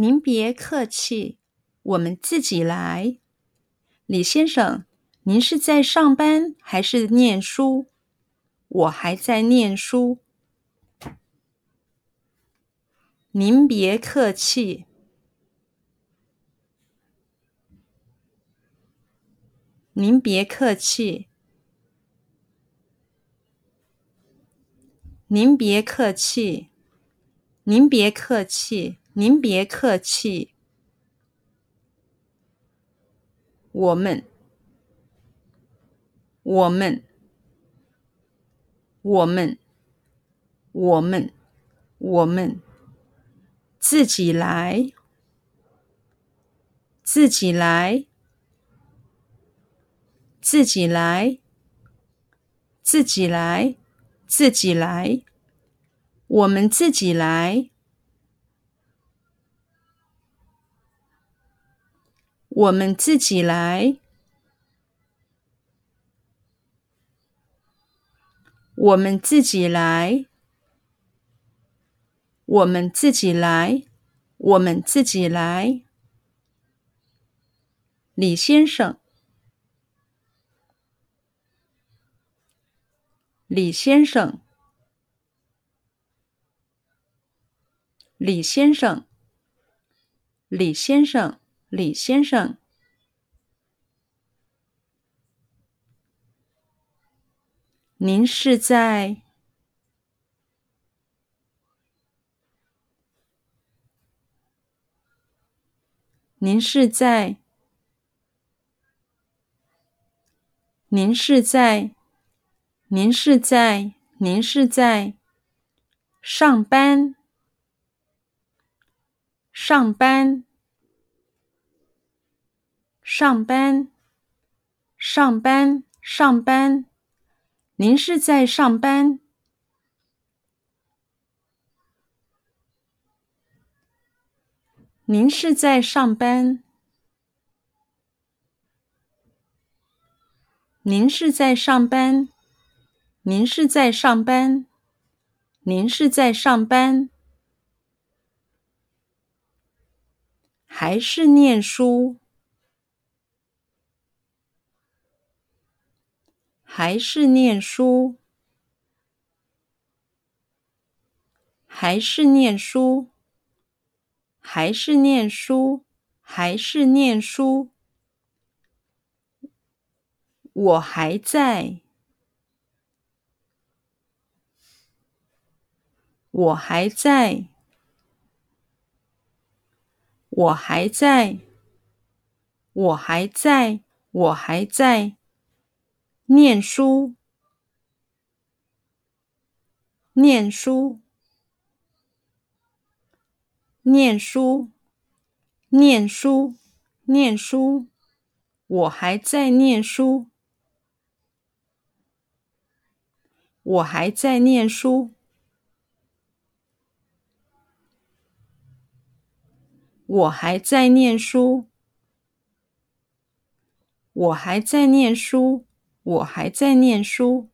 您别客气，我们自己来。李先生，您是在上班还是念书？我还在念书。您别客气。您别客气。您别客气。您别客气。您别客气。我们。我们。我们。我们。我们。自己来。自己来。自己来，自己来，自己来，我们自己来，我们自己来，我们自己来，我们自己来，我们自己来，李先生。李先生，李先生，李先生，李先生，您是在？您是在？您是在？您是在？您是在上班？上班？上班？上班？上班？您是在上班？您是在上班？您是在上班？您是在上班？您是在上班？还是念书？还是念书？还是念书？还是念书？还是念书？我还在。我还在，我还在，我还在，我还在念书，念书，念书，念书，念书，我还在念书，我还在念书。我还在念书，我还在念书，我还在念书。